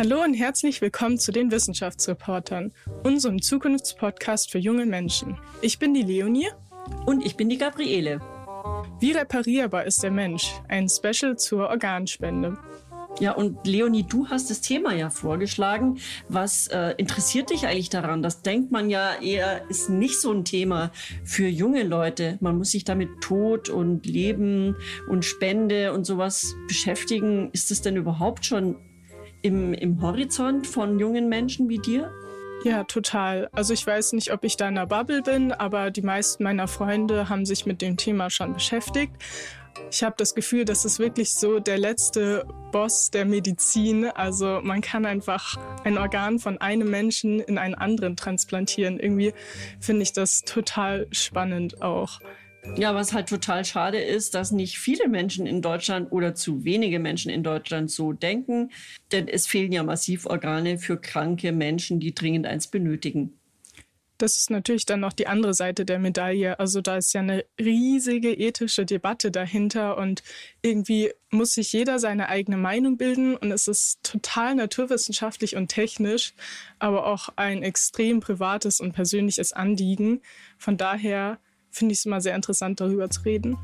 Hallo und herzlich willkommen zu den Wissenschaftsreportern, unserem Zukunftspodcast für junge Menschen. Ich bin die Leonie. Und ich bin die Gabriele. Wie reparierbar ist der Mensch? Ein Special zur Organspende. Ja, und Leonie, du hast das Thema ja vorgeschlagen. Was äh, interessiert dich eigentlich daran? Das denkt man ja eher, ist nicht so ein Thema für junge Leute. Man muss sich damit Tod und Leben und Spende und sowas beschäftigen. Ist es denn überhaupt schon im, im Horizont von jungen Menschen wie dir? Ja, total. Also ich weiß nicht, ob ich da in der Bubble bin, aber die meisten meiner Freunde haben sich mit dem Thema schon beschäftigt. Ich habe das Gefühl, das ist wirklich so der letzte Boss der Medizin. Also man kann einfach ein Organ von einem Menschen in einen anderen transplantieren. Irgendwie finde ich das total spannend auch. Ja, was halt total schade ist, dass nicht viele Menschen in Deutschland oder zu wenige Menschen in Deutschland so denken, denn es fehlen ja massiv Organe für kranke Menschen, die dringend eins benötigen. Das ist natürlich dann noch die andere Seite der Medaille. Also da ist ja eine riesige ethische Debatte dahinter und irgendwie muss sich jeder seine eigene Meinung bilden und es ist total naturwissenschaftlich und technisch, aber auch ein extrem privates und persönliches Anliegen. Von daher finde ich es immer sehr interessant, darüber zu reden.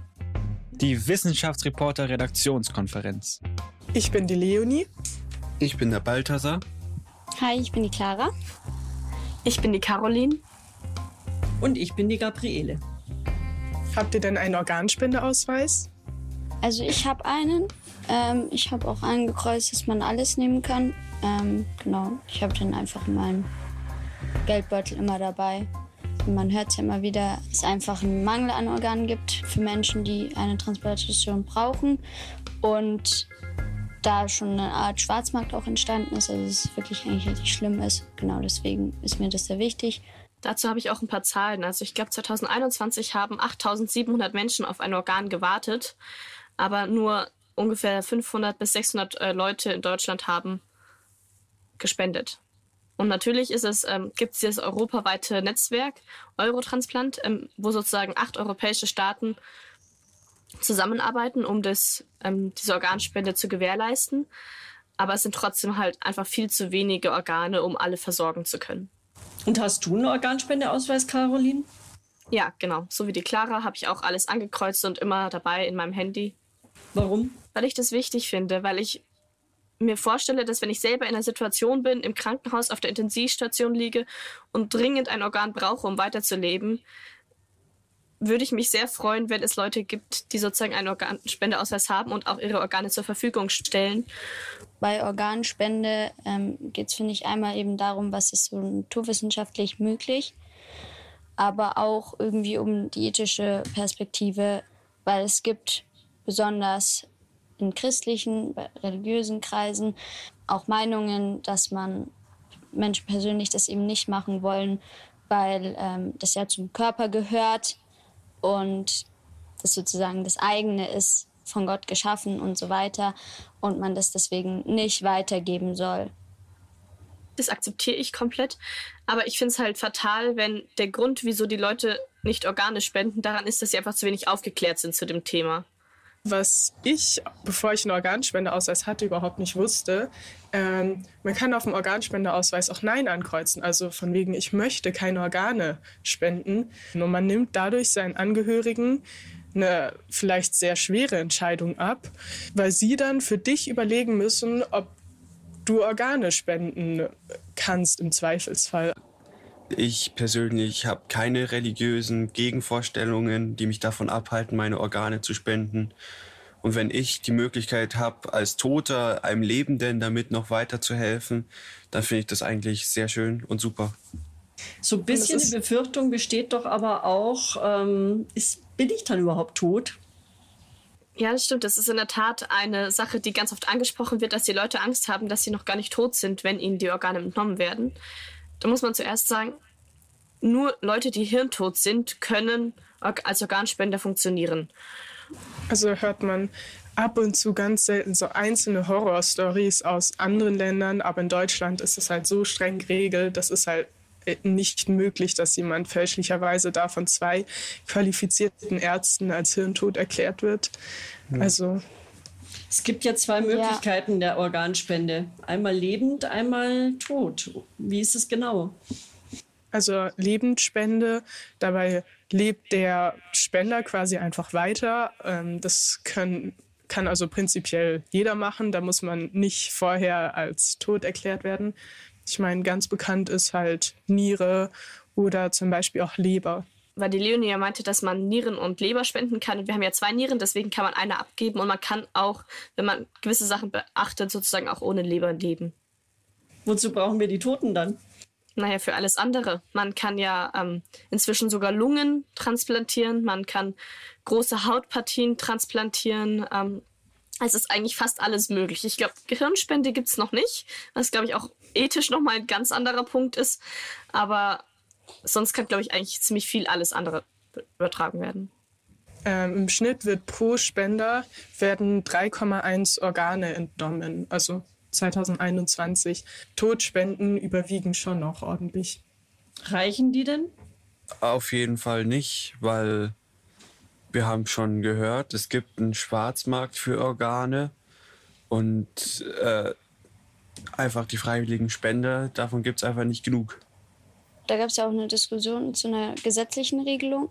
Die Wissenschaftsreporter Redaktionskonferenz. Ich bin die Leonie. Ich bin der Balthasar. Hi, ich bin die Clara. Ich bin die Caroline. Und ich bin die Gabriele. Habt ihr denn einen Organspendeausweis? Also ich habe einen. Ähm, ich habe auch angekreuzt, dass man alles nehmen kann. Ähm, genau, ich habe dann einfach meinen Geldbeutel immer dabei. Man hört ja immer wieder, dass es einfach einen Mangel an Organen gibt für Menschen, die eine Transplantation brauchen. Und da schon eine Art Schwarzmarkt auch entstanden ist, also es wirklich eigentlich richtig schlimm ist. Genau deswegen ist mir das sehr wichtig. Dazu habe ich auch ein paar Zahlen. Also ich glaube, 2021 haben 8700 Menschen auf ein Organ gewartet, aber nur ungefähr 500 bis 600 äh, Leute in Deutschland haben gespendet. Und natürlich ist es, ähm, gibt es dieses europaweite Netzwerk Eurotransplant, ähm, wo sozusagen acht europäische Staaten zusammenarbeiten, um das, ähm, diese Organspende zu gewährleisten. Aber es sind trotzdem halt einfach viel zu wenige Organe, um alle versorgen zu können. Und hast du einen Organspendeausweis, Caroline? Ja, genau. So wie die Clara habe ich auch alles angekreuzt und immer dabei in meinem Handy. Warum? Weil ich das wichtig finde, weil ich mir vorstelle, dass wenn ich selber in einer Situation bin, im Krankenhaus auf der Intensivstation liege und dringend ein Organ brauche, um weiterzuleben, würde ich mich sehr freuen, wenn es Leute gibt, die sozusagen einen Organspendeausweis haben und auch ihre Organe zur Verfügung stellen. Bei Organspende ähm, geht es, finde ich, einmal eben darum, was ist so naturwissenschaftlich möglich, aber auch irgendwie um die ethische Perspektive, weil es gibt besonders in christlichen, religiösen Kreisen auch Meinungen, dass man Menschen persönlich das eben nicht machen wollen, weil ähm, das ja zum Körper gehört und das sozusagen das eigene ist, von Gott geschaffen und so weiter und man das deswegen nicht weitergeben soll. Das akzeptiere ich komplett, aber ich finde es halt fatal, wenn der Grund, wieso die Leute nicht Organe spenden, daran ist, dass sie einfach zu wenig aufgeklärt sind zu dem Thema was ich, bevor ich einen Organspendeausweis hatte, überhaupt nicht wusste. Ähm, man kann auf dem Organspendeausweis auch Nein ankreuzen, also von wegen, ich möchte keine Organe spenden. Und man nimmt dadurch seinen Angehörigen eine vielleicht sehr schwere Entscheidung ab, weil sie dann für dich überlegen müssen, ob du Organe spenden kannst im Zweifelsfall. Ich persönlich habe keine religiösen Gegenvorstellungen, die mich davon abhalten, meine Organe zu spenden. Und wenn ich die Möglichkeit habe, als Toter einem Lebenden damit noch weiter zu helfen, dann finde ich das eigentlich sehr schön und super. So ein bisschen die Befürchtung besteht doch aber auch, ähm, ist, bin ich dann überhaupt tot? Ja, das stimmt. Das ist in der Tat eine Sache, die ganz oft angesprochen wird, dass die Leute Angst haben, dass sie noch gar nicht tot sind, wenn ihnen die Organe entnommen werden. Da muss man zuerst sagen, nur Leute, die hirntot sind, können als Organspender funktionieren. Also hört man ab und zu ganz selten so einzelne Horrorstories aus anderen Ländern, aber in Deutschland ist es halt so streng geregelt, das ist halt nicht möglich, dass jemand fälschlicherweise da von zwei qualifizierten Ärzten als hirntot erklärt wird. Also Es gibt ja zwei Möglichkeiten ja. der Organspende. Einmal lebend, einmal tot. Wie ist es genau? Also Lebendspende, dabei lebt der Spender quasi einfach weiter. Ähm, das können, kann also prinzipiell jeder machen. Da muss man nicht vorher als tot erklärt werden. Ich meine, ganz bekannt ist halt Niere oder zum Beispiel auch Leber weil die Leonie ja meinte, dass man Nieren und Leber spenden kann. Und wir haben ja zwei Nieren, deswegen kann man eine abgeben. Und man kann auch, wenn man gewisse Sachen beachtet, sozusagen auch ohne Leber leben. Wozu brauchen wir die Toten dann? Naja, für alles andere. Man kann ja ähm, inzwischen sogar Lungen transplantieren, man kann große Hautpartien transplantieren. Ähm, es ist eigentlich fast alles möglich. Ich glaube, Gehirnspende gibt es noch nicht, was, glaube ich, auch ethisch nochmal ein ganz anderer Punkt ist. Aber sonst kann, glaube ich, eigentlich ziemlich viel alles andere übertragen werden. Ähm, Im Schnitt wird pro Spender werden 3,1 Organe entnommen. Also 2021. Totspenden überwiegen schon noch ordentlich. Reichen die denn? Auf jeden Fall nicht, weil wir haben schon gehört, es gibt einen Schwarzmarkt für Organe und äh, einfach die freiwilligen Spender, davon gibt es einfach nicht genug da gab es ja auch eine Diskussion zu einer gesetzlichen Regelung,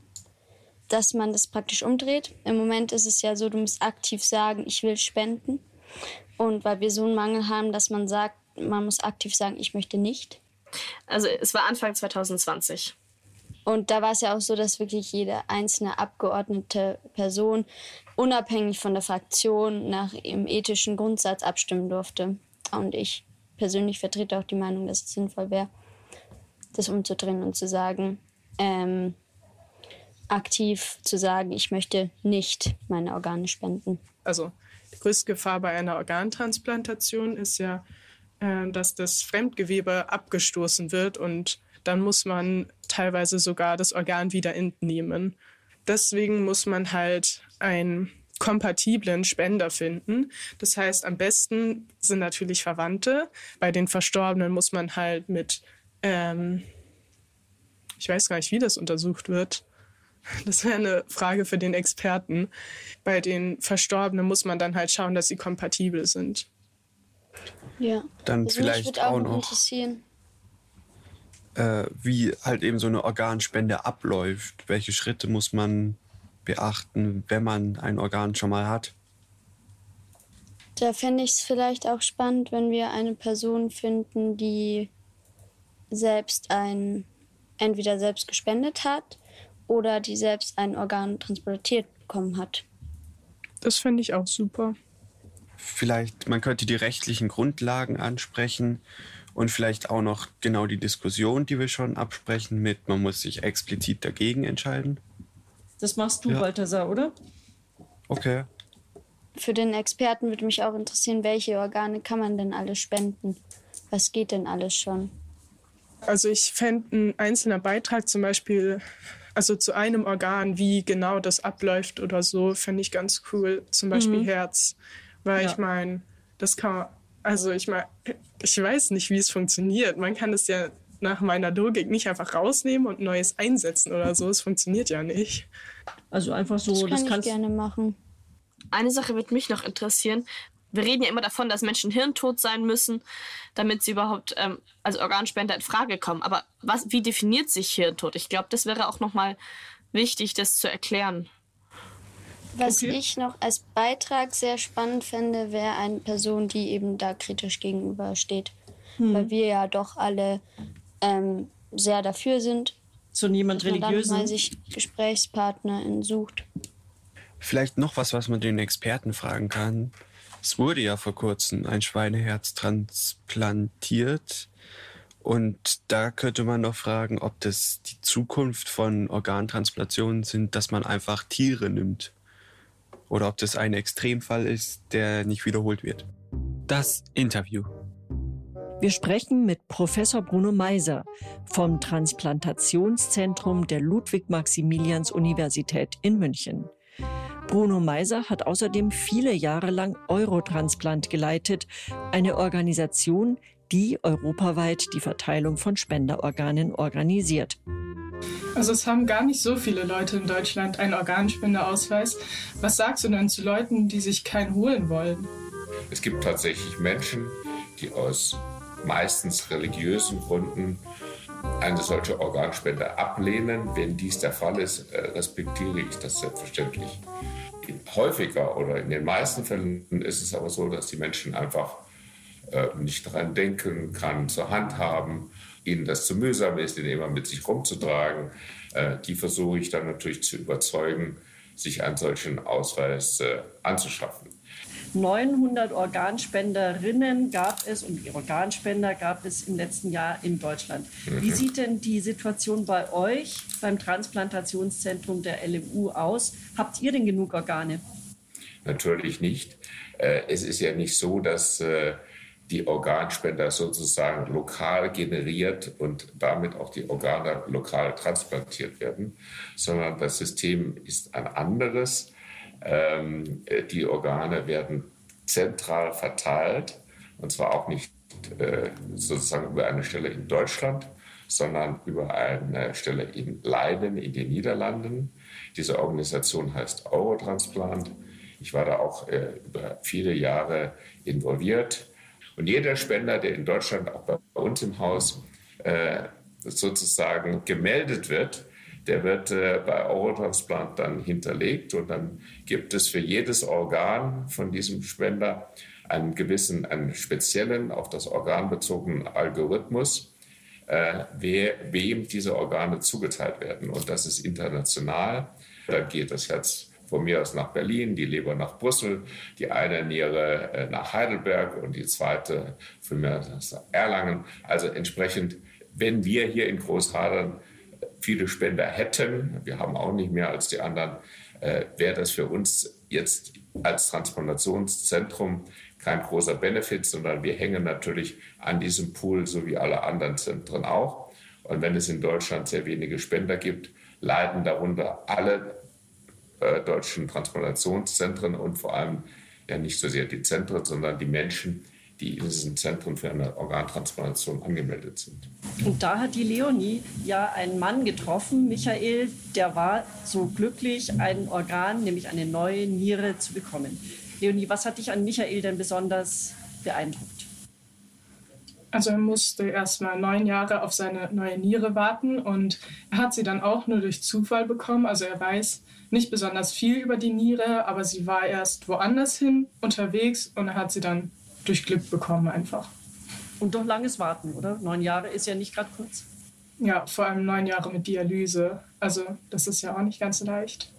dass man das praktisch umdreht. Im Moment ist es ja so, du musst aktiv sagen, ich will spenden. Und weil wir so einen Mangel haben, dass man sagt, man muss aktiv sagen, ich möchte nicht. Also es war Anfang 2020. Und da war es ja auch so, dass wirklich jede einzelne abgeordnete Person unabhängig von der Fraktion nach ihrem ethischen Grundsatz abstimmen durfte. Und ich persönlich vertrete auch die Meinung, dass es sinnvoll wäre, das umzudrehen und zu sagen, ähm, aktiv zu sagen, ich möchte nicht meine Organe spenden. Also die größte Gefahr bei einer Organtransplantation ist ja, äh, dass das Fremdgewebe abgestoßen wird und dann muss man teilweise sogar das Organ wieder entnehmen. Deswegen muss man halt einen kompatiblen Spender finden. Das heißt, am besten sind natürlich Verwandte. Bei den Verstorbenen muss man halt mit ähm, ich weiß gar nicht, wie das untersucht wird. Das wäre eine Frage für den Experten. Bei den Verstorbenen muss man dann halt schauen, dass sie kompatibel sind. Ja. Dann also vielleicht auch, auch noch interessieren. Äh, wie halt eben so eine Organspende abläuft. Welche Schritte muss man beachten, wenn man ein Organ schon mal hat? Da fände ich es vielleicht auch spannend, wenn wir eine Person finden, die selbst ein entweder selbst gespendet hat oder die selbst ein Organ transportiert bekommen hat. Das finde ich auch super. Vielleicht, man könnte die rechtlichen Grundlagen ansprechen und vielleicht auch noch genau die Diskussion, die wir schon absprechen, mit man muss sich explizit dagegen entscheiden. Das machst du, ja. Balthasar, oder? Okay. Für den Experten würde mich auch interessieren, welche Organe kann man denn alles spenden? Was geht denn alles schon? Also ich fände ein einzelner Beitrag zum Beispiel, also zu einem Organ, wie genau das abläuft oder so, fände ich ganz cool. Zum Beispiel mhm. Herz. Weil ja. ich meine, das kann man, also ich meine, ich weiß nicht, wie es funktioniert. Man kann es ja nach meiner Logik nicht einfach rausnehmen und Neues einsetzen oder so. Es funktioniert ja nicht. Also einfach so, das, kann das kannst ich gerne machen. Eine Sache wird mich noch interessieren wir reden ja immer davon, dass Menschen hirntot sein müssen, damit sie überhaupt ähm, als Organspender in Frage kommen. Aber was, wie definiert sich Hirntod? Ich glaube, das wäre auch nochmal wichtig, das zu erklären. Was okay. ich noch als Beitrag sehr spannend fände, wäre eine Person, die eben da kritisch gegenübersteht. Hm. Weil wir ja doch alle ähm, sehr dafür sind. So niemand religiös. Dann mal sich GesprächspartnerInnen sucht. Vielleicht noch was, was man den Experten fragen kann. Es wurde ja vor kurzem ein Schweineherz transplantiert. Und da könnte man noch fragen, ob das die Zukunft von Organtransplantationen sind, dass man einfach Tiere nimmt. Oder ob das ein Extremfall ist, der nicht wiederholt wird. Das Interview. Wir sprechen mit Professor Bruno Meiser vom Transplantationszentrum der Ludwig-Maximilians-Universität in München. Bruno Meiser hat außerdem viele Jahre lang Eurotransplant geleitet, eine Organisation, die europaweit die Verteilung von Spenderorganen organisiert. Also es haben gar nicht so viele Leute in Deutschland einen Organspendeausweis. Was sagst du denn zu Leuten, die sich keinen holen wollen? Es gibt tatsächlich Menschen, die aus meistens religiösen Gründen eine solche Organspende ablehnen. Wenn dies der Fall ist, äh, respektiere ich das selbstverständlich. Häufiger oder in den meisten Fällen ist es aber so, dass die Menschen einfach äh, nicht daran denken, kann zur Hand haben, ihnen das zu mühsam ist, den immer mit sich rumzutragen. Äh, die versuche ich dann natürlich zu überzeugen, sich einen solchen Ausweis anzuschaffen. 900 Organspenderinnen gab es und Organspender gab es im letzten Jahr in Deutschland. Wie mhm. sieht denn die Situation bei euch beim Transplantationszentrum der LMU aus? Habt ihr denn genug Organe? Natürlich nicht. Äh, es ist ja nicht so, dass äh, die Organspender sozusagen lokal generiert und damit auch die Organe lokal transplantiert werden, sondern das System ist ein anderes. Ähm, äh, die Organe werden zentral verteilt und zwar auch nicht äh, sozusagen über eine Stelle in Deutschland, sondern über eine Stelle in Leiden in den Niederlanden. Diese Organisation heißt Eurotransplant. Ich war da auch äh, über viele Jahre involviert. Und jeder Spender, der in Deutschland, auch bei uns im Haus, äh, sozusagen gemeldet wird, der wird äh, bei Eurotransplant dann hinterlegt und dann gibt es für jedes Organ von diesem Spender einen gewissen, einen speziellen, auf das Organ bezogenen Algorithmus, äh, wer, wem diese Organe zugeteilt werden. Und das ist international. Da geht das Herz von mir aus nach Berlin, die Leber nach Brüssel, die eine Niere äh, nach Heidelberg und die zweite von mir aus Erlangen. Also entsprechend, wenn wir hier in Großhadern viele Spender hätten, wir haben auch nicht mehr als die anderen, äh, wäre das für uns jetzt als Transplantationszentrum kein großer Benefit, sondern wir hängen natürlich an diesem Pool, so wie alle anderen Zentren auch. Und wenn es in Deutschland sehr wenige Spender gibt, leiden darunter alle äh, deutschen Transplantationszentren und vor allem ja nicht so sehr die Zentren, sondern die Menschen, die in diesem Zentrum für eine Organtransplantation angemeldet sind. Und da hat die Leonie ja einen Mann getroffen, Michael, der war so glücklich, ein Organ, nämlich eine neue Niere zu bekommen. Leonie, was hat dich an Michael denn besonders beeindruckt? Also er musste erst mal neun Jahre auf seine neue Niere warten und er hat sie dann auch nur durch Zufall bekommen. Also er weiß nicht besonders viel über die Niere, aber sie war erst woanders hin unterwegs und er hat sie dann durch Glück bekommen einfach. Und doch langes Warten, oder? Neun Jahre ist ja nicht gerade kurz. Ja, vor allem neun Jahre mit Dialyse. Also das ist ja auch nicht ganz leicht.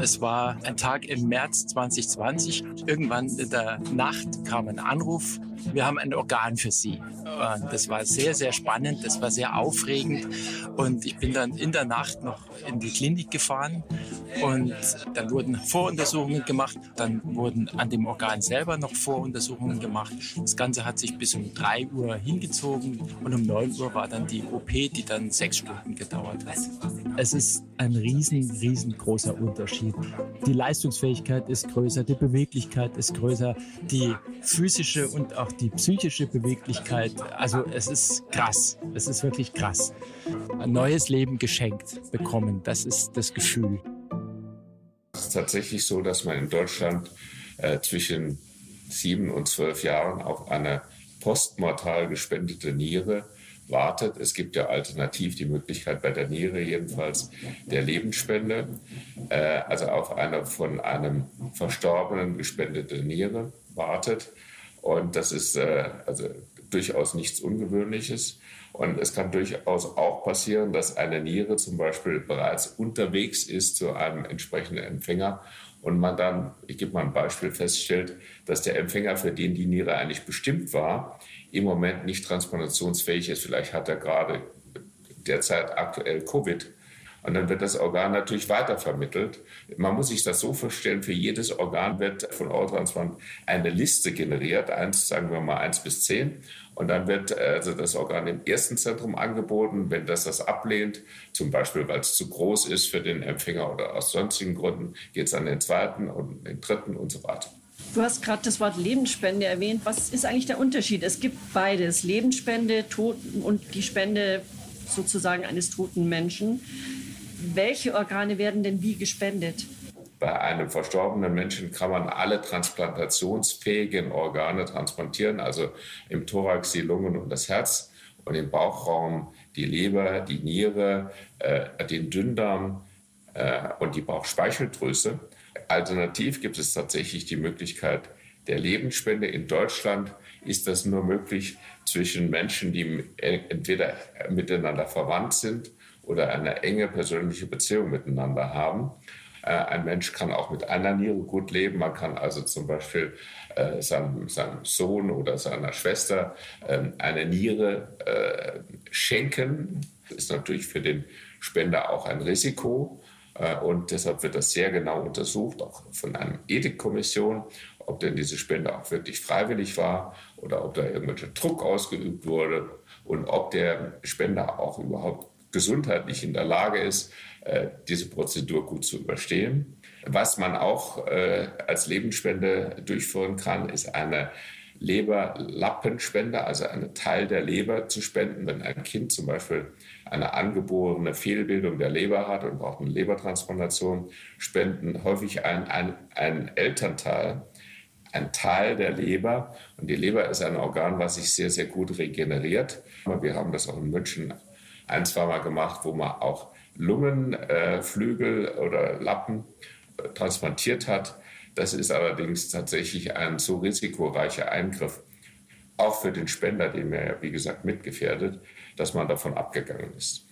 Es war ein Tag im März 2020. Irgendwann in der Nacht kam ein Anruf. Wir haben ein Organ für Sie. Und das war sehr, sehr spannend. Das war sehr aufregend. Und ich bin dann in der Nacht noch in die Klinik gefahren. Und dann wurden Voruntersuchungen gemacht. Dann wurden an dem Organ selber noch Voruntersuchungen gemacht. Das Ganze hat sich bis um 3 Uhr hingezogen. Und um 9 Uhr war dann die OP, die dann sechs Stunden gedauert hat. Es ist ein riesen, riesengroßer Unterschied. Die Leistungsfähigkeit ist größer, die Beweglichkeit ist größer, die physische und auch die psychische Beweglichkeit. Also es ist krass, es ist wirklich krass. Ein neues Leben geschenkt bekommen, das ist das Gefühl. Es ist tatsächlich so, dass man in Deutschland äh, zwischen sieben und zwölf Jahren auf eine postmortal gespendete Niere wartet. Es gibt ja alternativ die Möglichkeit bei der Niere jedenfalls der Lebensspende, äh, also auf eine von einem Verstorbenen gespendete Niere wartet. Und das ist äh, also durchaus nichts Ungewöhnliches. Und es kann durchaus auch passieren, dass eine Niere zum Beispiel bereits unterwegs ist zu einem entsprechenden Empfänger und man dann, ich gebe mal ein Beispiel, feststellt, dass der Empfänger, für den die Niere eigentlich bestimmt war, im Moment nicht transplantationsfähig ist. Vielleicht hat er gerade derzeit aktuell Covid. Und dann wird das Organ natürlich weitervermittelt. Man muss sich das so vorstellen, für jedes Organ wird von Eurotransplant eine Liste generiert, eins, sagen wir mal eins bis zehn. Und dann wird also das Organ im ersten Zentrum angeboten. Wenn das das ablehnt, zum Beispiel weil es zu groß ist für den Empfänger oder aus sonstigen Gründen, geht es an den zweiten und den dritten und so weiter. Du hast gerade das Wort Lebensspende erwähnt. Was ist eigentlich der Unterschied? Es gibt beides, Lebensspende, Toten und die Spende sozusagen eines toten Menschen. Welche Organe werden denn wie gespendet? Bei einem verstorbenen Menschen kann man alle transplantationsfähigen Organe transplantieren, also im Thorax die Lungen und das Herz und im Bauchraum die Leber, die Niere, äh, den Dünndarm äh, und die Bauchspeicheldrüse. Alternativ gibt es tatsächlich die Möglichkeit der Lebensspende. In Deutschland ist das nur möglich zwischen Menschen, die entweder miteinander verwandt sind oder eine enge persönliche Beziehung miteinander haben. Äh, ein Mensch kann auch mit einer Niere gut leben. Man kann also zum Beispiel äh, seinem, seinem, Sohn oder seiner Schwester äh, eine Niere äh, schenken. Das ist natürlich für den Spender auch ein Risiko. Äh, und deshalb wird das sehr genau untersucht, auch von einer Ethikkommission, ob denn diese Spende auch wirklich freiwillig war oder ob da irgendwelcher Druck ausgeübt wurde und ob der Spender auch überhaupt gesundheitlich in der Lage ist, diese Prozedur gut zu überstehen. Was man auch äh, als Lebensspende durchführen kann, ist eine Leberlappenspende, also einen Teil der Leber zu spenden, wenn ein Kind zum Beispiel eine angeborene Fehlbildung der Leber hat und braucht eine Lebertransplantation, spenden häufig ein, ein, ein Elternteil, ein Teil der Leber. Und die Leber ist ein Organ, was sich sehr, sehr gut regeneriert. Wir haben das auch in München ein, zweimal gemacht, wo man auch Lungenflügel äh, oder Lappen äh, transplantiert hat. Das ist allerdings tatsächlich ein so risikoreicher Eingriff, auch für den Spender, den wir ja, wie gesagt, mitgefährdet, dass man davon abgegangen ist.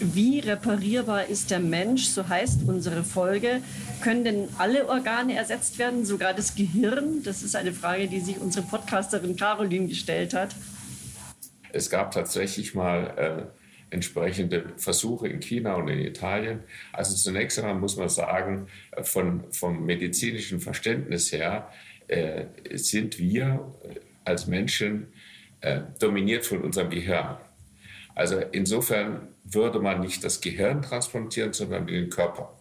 Wie reparierbar ist der Mensch? So heißt unsere Folge. Können denn alle Organe ersetzt werden, sogar das Gehirn? Das ist eine Frage, die sich unsere Podcasterin Caroline gestellt hat. Es gab tatsächlich mal äh, entsprechende Versuche in China und in Italien. Also zunächst einmal muss man sagen, von, vom medizinischen Verständnis her äh, sind wir äh, als Menschen äh, dominiert von unserem Gehirn. Also insofern würde man nicht das Gehirn transplantieren, sondern den Körper.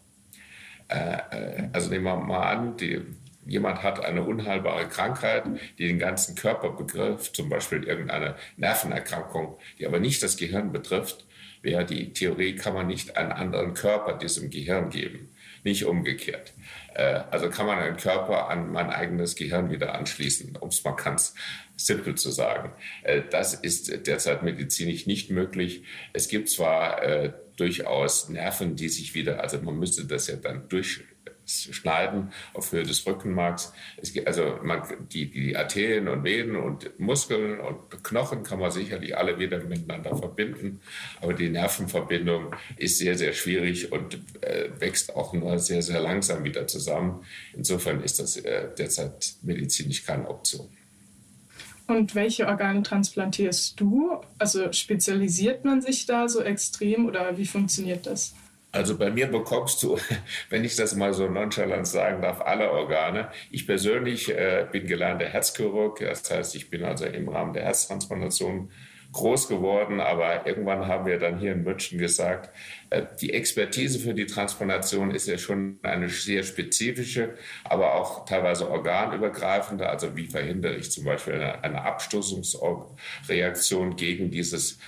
Äh, äh, also nehmen wir mal an, die, jemand hat eine unheilbare Krankheit, die den ganzen Körper betrifft, zum Beispiel irgendeine Nervenerkrankung, die aber nicht das Gehirn betrifft, wäre die Theorie, kann man nicht einen anderen Körper diesem Gehirn geben, nicht umgekehrt. Äh, also kann man einen Körper an mein eigenes Gehirn wieder anschließen, um es mal ganz simpel zu sagen. Äh, das ist derzeit medizinisch nicht möglich. Es gibt zwar äh, durchaus Nerven, die sich wieder, also man müsste das ja dann durch schneiden auf Höhe des Rückenmarks. Gibt also man, die, die Arterien und Venen und Muskeln und Knochen kann man sicherlich alle wieder miteinander verbinden, aber die Nervenverbindung ist sehr, sehr schwierig und äh, wächst auch nur sehr, sehr langsam wieder zusammen. Insofern ist das äh, derzeit medizinisch keine Option. Und welche Organe transplantierst du? Also spezialisiert man sich da so extrem oder wie funktioniert das? Also bei mir bekommst du, wenn ich das mal so nonchalant sagen darf, alle Organe. Ich persönlich äh, bin gelernter Herzchirurg, das heißt, ich bin also im Rahmen der Herztransplantation groß geworden, aber irgendwann haben wir dann hier in München gesagt, äh, die Expertise für die Transplantation ist ja schon eine sehr spezifische, aber auch teilweise organübergreifende. Also wie verhindere ich zum Beispiel eine, eine Abstoßungsreaktion gegen dieses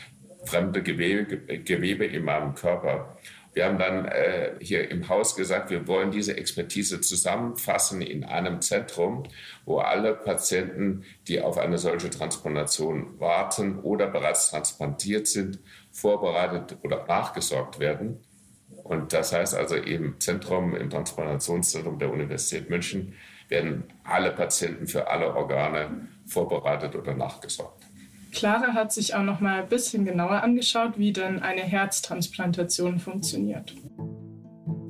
fremde Gewebe, Gewebe in meinem Körper. Wir haben dann äh, hier im Haus gesagt, wir wollen diese Expertise zusammenfassen in einem Zentrum, wo alle Patienten, die auf eine solche Transplantation warten oder bereits transplantiert sind, vorbereitet oder nachgesorgt werden. Und das heißt also im Zentrum, im Transplantationszentrum der Universität München, werden alle Patienten für alle Organe vorbereitet oder nachgesorgt. Clara hat sich auch noch mal ein bisschen genauer angeschaut, wie denn eine Herztransplantation funktioniert.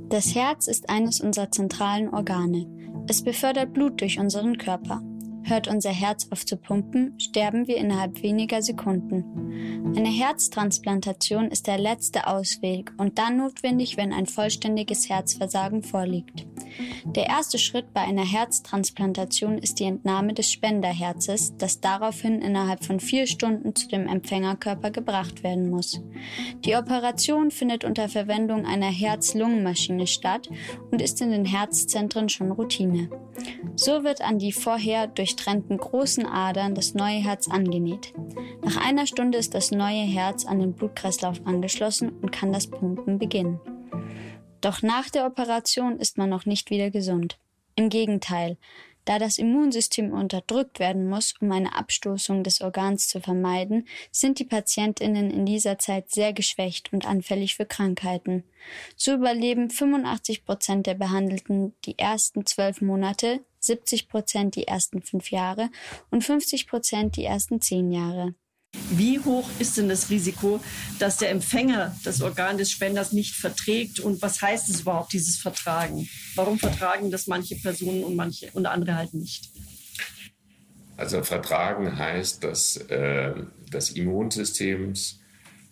Das Herz ist eines unserer zentralen Organe. Es befördert Blut durch unseren Körper. Hört unser Herz auf zu pumpen, sterben wir innerhalb weniger Sekunden. Eine Herztransplantation ist der letzte Ausweg und dann notwendig, wenn ein vollständiges Herzversagen vorliegt. Der erste Schritt bei einer Herztransplantation ist die Entnahme des Spenderherzes, das daraufhin innerhalb von vier Stunden zu dem Empfängerkörper gebracht werden muss. Die Operation findet unter Verwendung einer Herz-Lungen-Maschine statt und ist in den Herzzentren schon Routine. So wird an die vorher durchtrennten großen Adern das neue Herz angenäht. Nach einer Stunde ist das neue Herz an den Blutkreislauf angeschlossen und kann das Pumpen beginnen. Doch nach der Operation ist man noch nicht wieder gesund. Im Gegenteil, da das Immunsystem unterdrückt werden muss, um eine Abstoßung des Organs zu vermeiden, sind die Patientinnen in dieser Zeit sehr geschwächt und anfällig für Krankheiten. So überleben 85 Prozent der Behandelten die ersten zwölf Monate, 70 Prozent die ersten fünf Jahre und 50 Prozent die ersten zehn Jahre. Wie hoch ist denn das Risiko, dass der Empfänger das Organ des Spenders nicht verträgt? Und was heißt es überhaupt, dieses Vertragen? Warum vertragen das manche Personen und manche und andere halt nicht? Also vertragen heißt, dass äh, das Immunsystem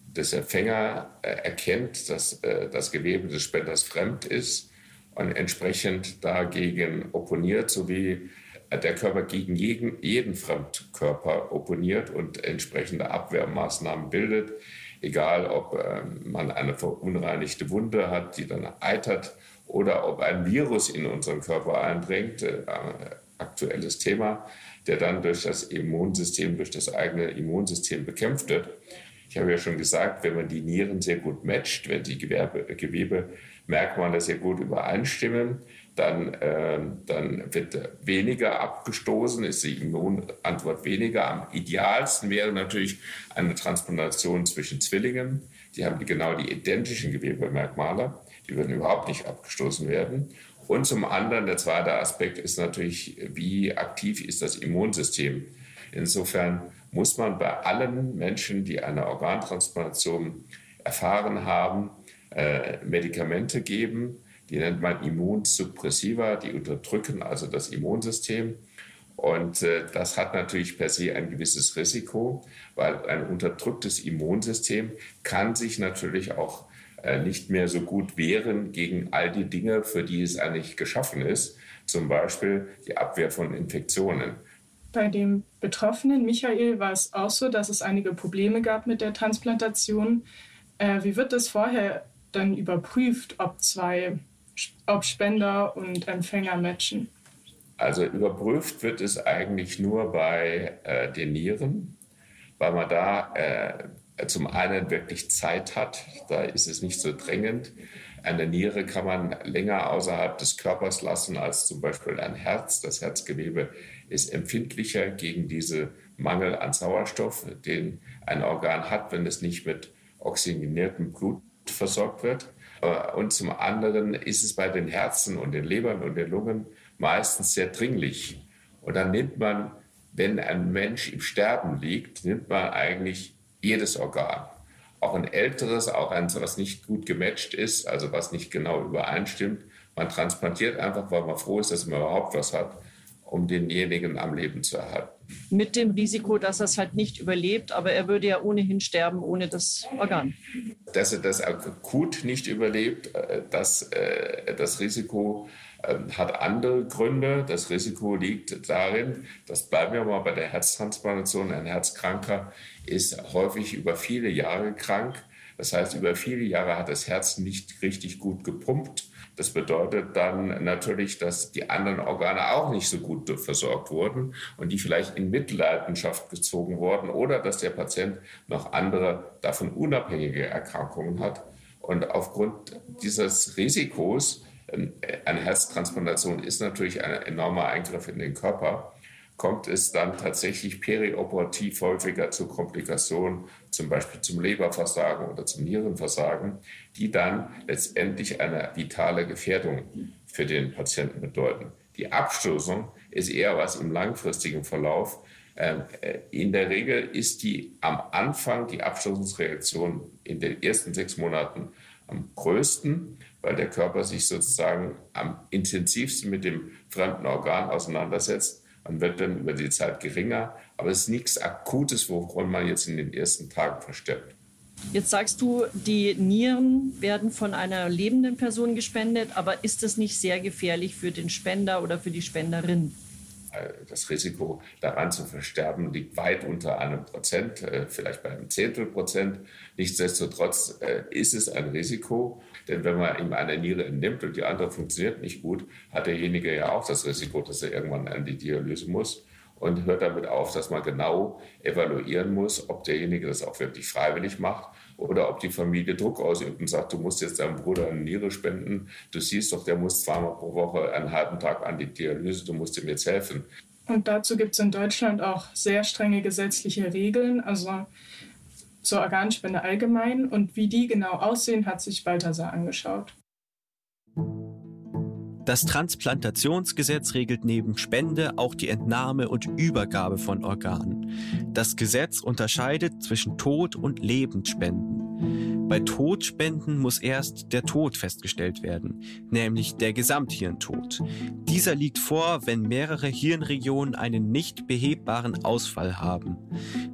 des Empfänger äh, erkennt, dass äh, das Gewebe des Spenders fremd ist und entsprechend dagegen opponiert, sowie der Körper gegen jeden, jeden Fremdkörper opponiert und entsprechende Abwehrmaßnahmen bildet. Egal, ob äh, man eine verunreinigte Wunde hat, die dann eitert, oder ob ein Virus in unseren Körper eindringt, äh, aktuelles Thema, der dann durch das Immunsystem, durch das eigene Immunsystem bekämpft wird. Ich habe ja schon gesagt, wenn man die Nieren sehr gut matcht, wenn die Gewerbe, Gewebe Merkmale sehr gut übereinstimmen, dann, äh, dann wird weniger abgestoßen, ist die Immunantwort weniger. Am idealsten wäre natürlich eine Transplantation zwischen Zwillingen. Die haben genau die identischen Gewebemerkmale. Die würden überhaupt nicht abgestoßen werden. Und zum anderen, der zweite Aspekt ist natürlich, wie aktiv ist das Immunsystem. Insofern muss man bei allen Menschen, die eine Organtransplantation erfahren haben, äh, Medikamente geben, die nennt man Immunsuppressiva, die unterdrücken also das Immunsystem. Und äh, das hat natürlich per se ein gewisses Risiko, weil ein unterdrücktes Immunsystem kann sich natürlich auch äh, nicht mehr so gut wehren gegen all die Dinge, für die es eigentlich geschaffen ist, zum Beispiel die Abwehr von Infektionen. Bei dem Betroffenen Michael war es auch so, dass es einige Probleme gab mit der Transplantation. Äh, wie wird das vorher dann überprüft, ob zwei ob Spender und Empfänger matchen? Also überprüft wird es eigentlich nur bei äh, den Nieren, weil man da äh, zum einen wirklich Zeit hat, da ist es nicht so drängend. Eine Niere kann man länger außerhalb des Körpers lassen als zum Beispiel ein Herz. Das Herzgewebe ist empfindlicher gegen diesen Mangel an Sauerstoff, den ein Organ hat, wenn es nicht mit oxygeniertem Blut versorgt wird. Und zum anderen ist es bei den Herzen und den Lebern und den Lungen meistens sehr dringlich. Und dann nimmt man, wenn ein Mensch im Sterben liegt, nimmt man eigentlich jedes Organ. Auch ein älteres, auch eins, was nicht gut gematcht ist, also was nicht genau übereinstimmt. Man transplantiert einfach, weil man froh ist, dass man überhaupt was hat, um denjenigen am Leben zu erhalten. Mit dem Risiko, dass er es halt nicht überlebt, aber er würde ja ohnehin sterben ohne das Organ. Dass er das akut nicht überlebt, äh, das, äh, das Risiko ähm, hat andere Gründe. Das Risiko liegt darin, das bleiben wir mal bei der Herztransplantation, ein Herzkranker ist häufig über viele Jahre krank. Das heißt, über viele Jahre hat das Herz nicht richtig gut gepumpt. Das bedeutet dann natürlich, dass die anderen Organe auch nicht so gut versorgt wurden und die vielleicht in Mitleidenschaft gezogen wurden oder dass der Patient noch andere davon unabhängige Erkrankungen hat. Und aufgrund dieses Risikos, ähm, eine Herztransplantation ist natürlich ein enormer Eingriff in den Körper kommt es dann tatsächlich perioperativ häufiger zu Komplikationen, zum Beispiel zum Leberversagen oder zum Nierenversagen, die dann letztendlich eine vitale Gefährdung für den Patienten bedeuten. Die Abstoßung ist eher was im langfristigen Verlauf. Ähm, äh, in der Regel ist die am Anfang die Abstoßungsreaktion in den ersten sechs Monaten am größten, weil der Körper sich sozusagen am intensivsten mit dem fremden Organ auseinandersetzt man wird dann über die Zeit geringer, aber es ist nichts Akutes, woran man jetzt in den ersten Tagen verstirbt. Jetzt sagst du, die Nieren werden von einer lebenden Person gespendet, aber ist das nicht sehr gefährlich für den Spender oder für die Spenderin? Das Risiko daran zu versterben liegt weit unter einem Prozent, äh, vielleicht bei einem Zehntel Prozent. Nichtsdestotrotz äh, ist es ein Risiko, denn wenn man ihm eine Niere entnimmt und die andere funktioniert nicht gut, hat derjenige ja auch das Risiko, dass er irgendwann an die Dialyse muss und hört damit auf, dass man genau evaluieren muss, ob derjenige das auch wirklich freiwillig macht oder ob die Familie Druck ausübt und sagt, du musst jetzt deinem Bruder eine Niere spenden. Du siehst doch, der muss zweimal pro Woche einen halben Tag an die Dialyse, du musst ihm jetzt helfen. Und dazu gibt es in Deutschland auch sehr strenge gesetzliche Regeln, also zur Organspende allgemein. Und wie die genau aussehen, hat sich Balthasar angeschaut. Das Transplantationsgesetz regelt neben Spende auch die Entnahme und Übergabe von Organen. Das Gesetz unterscheidet zwischen Tod- und Lebensspenden. Bei Todspenden muss erst der Tod festgestellt werden, nämlich der Gesamthirntod. Dieser liegt vor, wenn mehrere Hirnregionen einen nicht behebbaren Ausfall haben.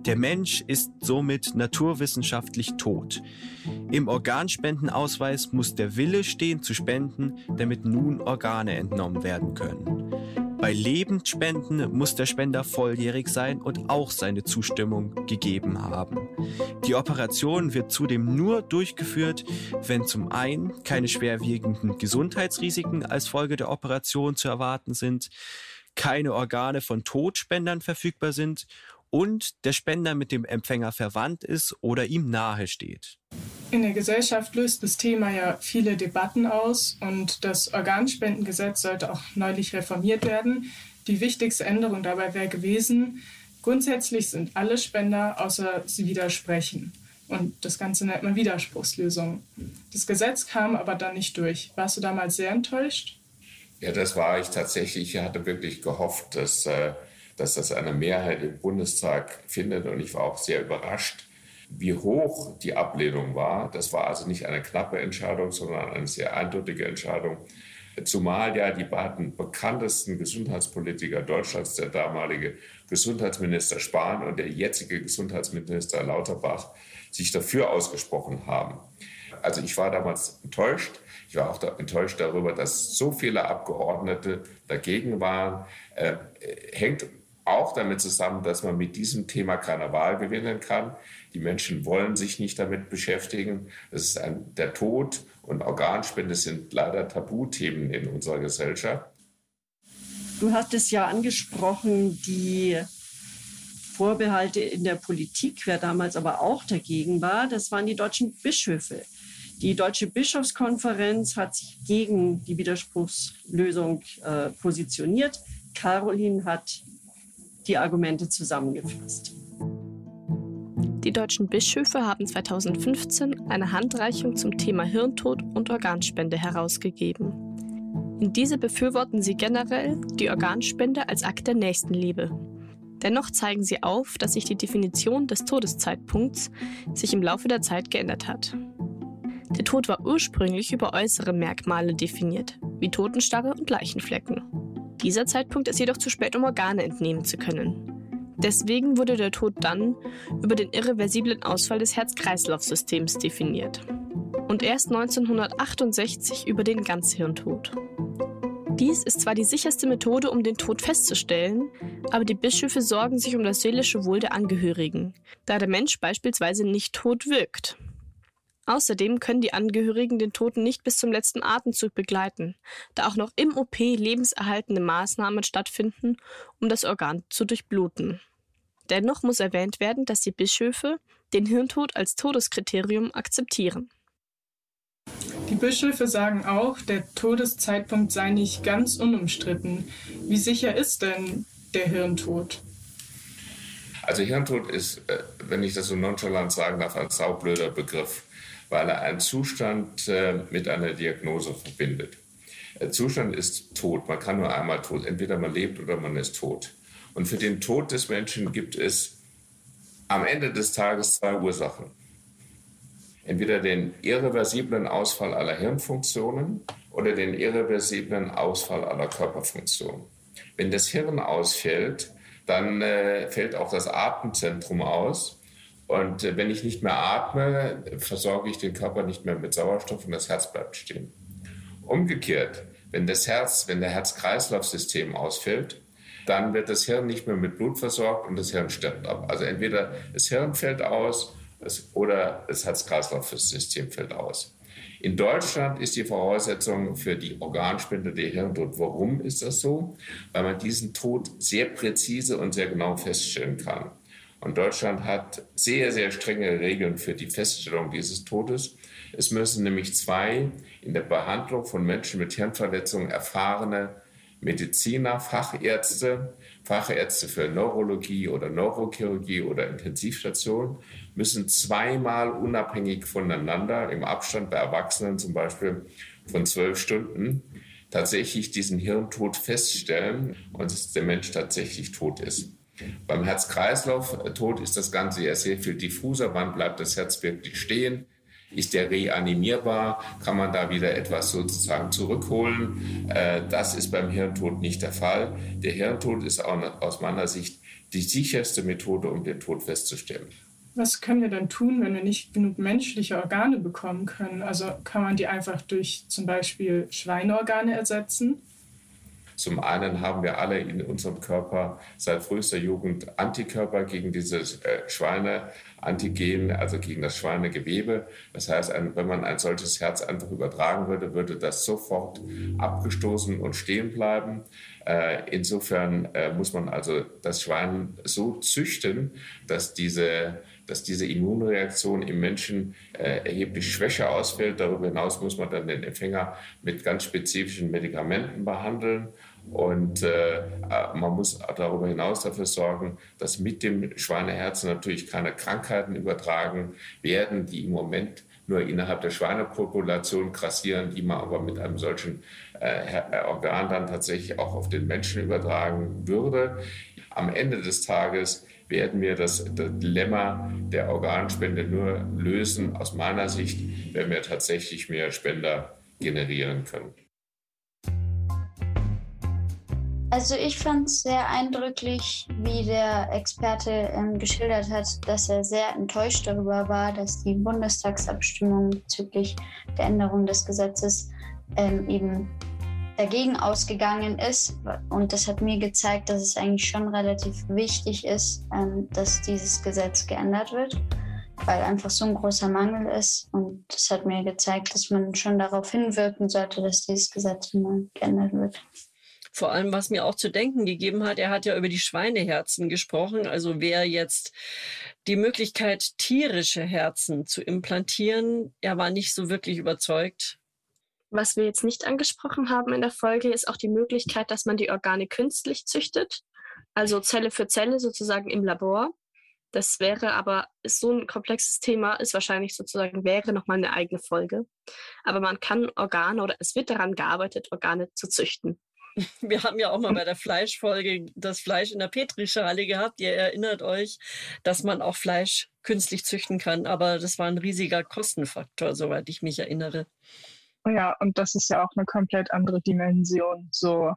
Der Mensch ist somit naturwissenschaftlich tot. Im Organspendenausweis muss der Wille stehen zu spenden, damit nun Organe entnommen werden können. Bei Lebensspenden muss der Spender volljährig sein und auch seine Zustimmung gegeben haben. Die Operation wird zudem nur durchgeführt, wenn zum einen keine schwerwiegenden Gesundheitsrisiken als Folge der Operation zu erwarten sind, keine Organe von Todspendern verfügbar sind und der Spender mit dem Empfänger verwandt ist oder ihm nahe steht. In der Gesellschaft löst das Thema ja viele Debatten aus und das Organspendengesetz sollte auch neulich reformiert werden. Die wichtigste Änderung dabei wäre gewesen, grundsätzlich sind alle Spender, außer sie widersprechen. Und das Ganze nennt man Widerspruchslösung. Das Gesetz kam aber dann nicht durch. Warst du damals sehr enttäuscht? Ja, das war ich tatsächlich. Ich hatte wirklich gehofft, dass, äh, dass das eine Mehrheit im Bundestag findet. Und ich war auch sehr überrascht, wie hoch die Ablehnung war. Das war also nicht eine knappe Entscheidung, sondern eine sehr eindeutige Entscheidung. Zumal ja die beiden bekanntesten Gesundheitspolitiker Deutschlands, der damalige Gesundheitsminister Spahn und der jetzige Gesundheitsminister Lauterbach, sich dafür ausgesprochen haben. Also ich war damals enttäuscht. Ich war auch da enttäuscht darüber, dass so viele Abgeordnete dagegen waren. Äh, hängt auch damit zusammen, dass man mit diesem Thema keine Wahl gewinnen kann. Die Menschen wollen sich nicht damit beschäftigen. Das ist ein, der Tod und Organspende sind leider Tabuthemen in unserer Gesellschaft. Du hast es ja angesprochen, die Vorbehalte in der Politik, wer damals aber auch dagegen war, das waren die deutschen Bischöfe. Die Deutsche Bischofskonferenz hat sich gegen die Widerspruchslösung äh, positioniert. Caroline hat die Argumente zusammengefasst. Die deutschen Bischöfe haben 2015 eine Handreichung zum Thema Hirntod und Organspende herausgegeben. In diese befürworten sie generell die Organspende als Akt der Nächstenliebe. Dennoch zeigen sie auf, dass sich die Definition des Todeszeitpunkts sich im Laufe der Zeit geändert hat. Der Tod war ursprünglich über äußere Merkmale definiert, wie Totenstarre und Leichenflecken. Dieser Zeitpunkt ist jedoch zu spät, um Organe entnehmen zu können. Deswegen wurde der Tod dann über den irreversiblen Ausfall des Herz-Kreislauf-Systems definiert. Und erst 1968 über den Ganzhirntod. Dies ist zwar die sicherste Methode, um den Tod festzustellen, aber die Bischöfe sorgen sich um das seelische Wohl der Angehörigen, da der Mensch beispielsweise nicht tot wirkt. Außerdem können die Angehörigen den Toten nicht bis zum letzten Atemzug begleiten, da auch noch im OP lebenserhaltende Maßnahmen stattfinden, um das Organ zu durchbluten. Dennoch muss erwähnt werden, dass die Bischöfe den Hirntod als Todeskriterium akzeptieren. Die Bischöfe sagen auch, der Todeszeitpunkt sei nicht ganz unumstritten. Wie sicher ist denn der Hirntod? Also Hirntod ist, äh, wenn ich das so nonchalant sagen darf, ein saublöder Begriff weil er einen Zustand äh, mit einer Diagnose verbindet. Der Zustand ist tot. Man kann nur einmal tot. Entweder man lebt oder man ist tot. Und für den Tod des Menschen gibt es am Ende des Tages zwei Ursachen. Entweder den irreversiblen Ausfall aller Hirnfunktionen oder den irreversiblen Ausfall aller Körperfunktionen. Wenn das Hirn ausfällt, dann äh, fällt auch das Atemzentrum aus Und äh, wenn ich nicht mehr atme, versorge ich den Körper nicht mehr mit Sauerstoff und das Herz bleibt stehen. Umgekehrt, wenn das Herz, wenn der Herz-Kreislauf-System ausfällt, dann wird das Hirn nicht mehr mit Blut versorgt und das Hirn stirbt ab. Also entweder das Hirn fällt aus oder das Herz-Kreislauf-System fällt aus. In Deutschland ist die Voraussetzung für die Organspende der Hirntod. Warum ist das so? Weil man diesen Tod sehr präzise und sehr genau feststellen kann. Und Deutschland hat sehr, sehr strenge Regeln für die Feststellung dieses Todes. Es müssen nämlich zwei in der Behandlung von Menschen mit Hirnverletzungen erfahrene Mediziner, Fachärzte, Fachärzte für Neurologie oder Neurochirurgie oder Intensivstation müssen zweimal unabhängig voneinander im Abstand bei Erwachsenen zum Beispiel von zwölf Stunden tatsächlich diesen Hirntod feststellen und dass der Mensch tatsächlich tot ist. Beim Herz-Kreislauf-Tod ist das Ganze ja sehr viel diffuser. Wann bleibt das Herz wirklich stehen? Ist der reanimierbar? Kann man da wieder etwas sozusagen zurückholen? Äh, das ist beim Hirntod nicht der Fall. Der Hirntod ist aus meiner Sicht die sicherste Methode, um den Tod festzustellen. Was können wir dann tun, wenn wir nicht genug menschliche Organe bekommen können? Also kann man die einfach durch zum Beispiel Schweineorgane ersetzen? Zum einen haben wir alle in unserem Körper seit frühester Jugend Antikörper gegen dieses äh, Schweineantigen, also gegen das Schweinegewebe. Das heißt, wenn man ein solches Herz einfach übertragen würde, würde das sofort abgestoßen und stehen bleiben. Äh, insofern äh, muss man also das Schwein so züchten, dass diese dass diese Immunreaktion im Menschen äh, erheblich schwächer ausfällt. Darüber hinaus muss man dann den Empfänger mit ganz spezifischen Medikamenten behandeln. Und äh, man muss darüber hinaus dafür sorgen, dass mit dem Schweineherzen natürlich keine Krankheiten übertragen werden, die im Moment nur innerhalb der Schweinepopulation grassieren, die man aber mit einem solchen äh, Organ dann tatsächlich auch auf den Menschen übertragen würde. Am Ende des Tages werden wir das, das Dilemma der Organspende nur lösen, aus meiner Sicht, wenn wir tatsächlich mehr Spender generieren können. Also ich fand es sehr eindrücklich, wie der Experte ähm, geschildert hat, dass er sehr enttäuscht darüber war, dass die Bundestagsabstimmung bezüglich der Änderung des Gesetzes ähm, eben dagegen ausgegangen ist. Und das hat mir gezeigt, dass es eigentlich schon relativ wichtig ist, ähm, dass dieses Gesetz geändert wird, weil einfach so ein großer Mangel ist. Und das hat mir gezeigt, dass man schon darauf hinwirken sollte, dass dieses Gesetz mal geändert wird. Vor allem, was mir auch zu denken gegeben hat, er hat ja über die Schweineherzen gesprochen. Also wer jetzt die Möglichkeit, tierische Herzen zu implantieren, er war nicht so wirklich überzeugt. Was wir jetzt nicht angesprochen haben in der Folge, ist auch die Möglichkeit, dass man die Organe künstlich züchtet, also Zelle für Zelle sozusagen im Labor. Das wäre aber ist so ein komplexes Thema, ist wahrscheinlich sozusagen wäre nochmal eine eigene Folge. Aber man kann Organe oder es wird daran gearbeitet, Organe zu züchten. Wir haben ja auch mal bei der Fleischfolge das Fleisch in der Petrischale gehabt. Ihr erinnert euch, dass man auch Fleisch künstlich züchten kann, aber das war ein riesiger Kostenfaktor, soweit ich mich erinnere. Ja, und das ist ja auch eine komplett andere Dimension. So,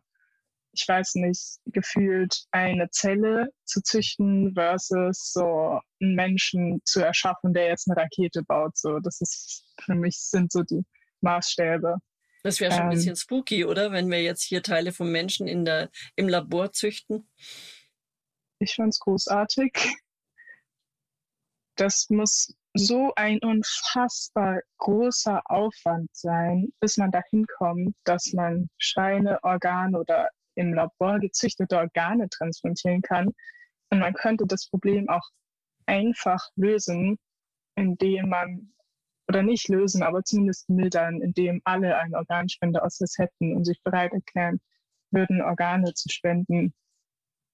ich weiß nicht, gefühlt eine Zelle zu züchten versus so einen Menschen zu erschaffen, der jetzt eine Rakete baut. So, das ist für mich sind so die Maßstäbe. Das wäre schon ähm, ein bisschen spooky, oder? Wenn wir jetzt hier Teile vom Menschen in der, im Labor züchten. Ich fand es großartig. Das muss so ein unfassbar großer Aufwand sein, bis man dahin kommt, dass man Scheine, Organe oder im Labor gezüchtete Organe transplantieren kann. Und man könnte das Problem auch einfach lösen, indem man, oder nicht lösen, aber zumindest mildern, indem alle eine Organspende aus das hätten und sich bereit erklären würden, Organe zu spenden.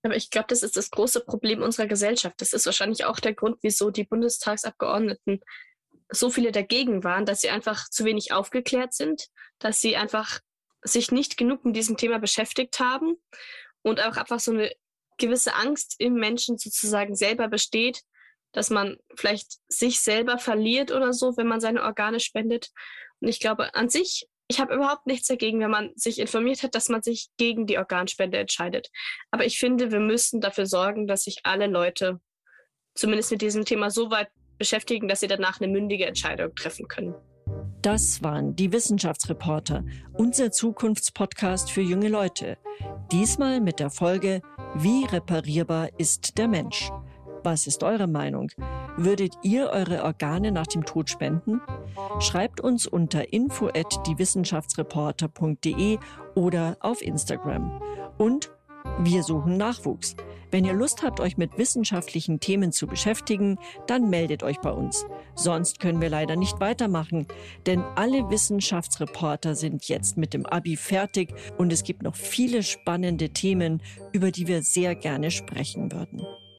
Aber ich glaube, das ist das große Problem unserer Gesellschaft. Das ist wahrscheinlich auch der Grund, wieso die Bundestagsabgeordneten so viele dagegen waren, dass sie einfach zu wenig aufgeklärt sind, dass sie einfach sich nicht genug mit diesem Thema beschäftigt haben und auch einfach so eine gewisse Angst im Menschen sozusagen selber besteht, dass man vielleicht sich selber verliert oder so, wenn man seine Organe spendet. Und ich glaube, an sich ich habe überhaupt nichts dagegen, wenn man sich informiert hat, dass man sich gegen die Organspende entscheidet. Aber ich finde, wir müssen dafür sorgen, dass sich alle Leute zumindest mit diesem Thema so weit beschäftigen, dass sie danach eine mündige Entscheidung treffen können. Das waren die Wissenschaftsreporter, unser Zukunftspodcast für junge Leute. Diesmal mit der Folge Wie reparierbar ist der Mensch? Was ist eure Meinung? Würdet ihr eure Organe nach dem Tod spenden? Schreibt uns unter info at diewissenschaftsreporter.de oder auf Instagram. Und wir suchen Nachwuchs. Wenn ihr Lust habt, euch mit wissenschaftlichen Themen zu beschäftigen, dann meldet euch bei uns. Sonst können wir leider nicht weitermachen, denn alle Wissenschaftsreporter sind jetzt mit dem ABI fertig und es gibt noch viele spannende Themen, über die wir sehr gerne sprechen würden.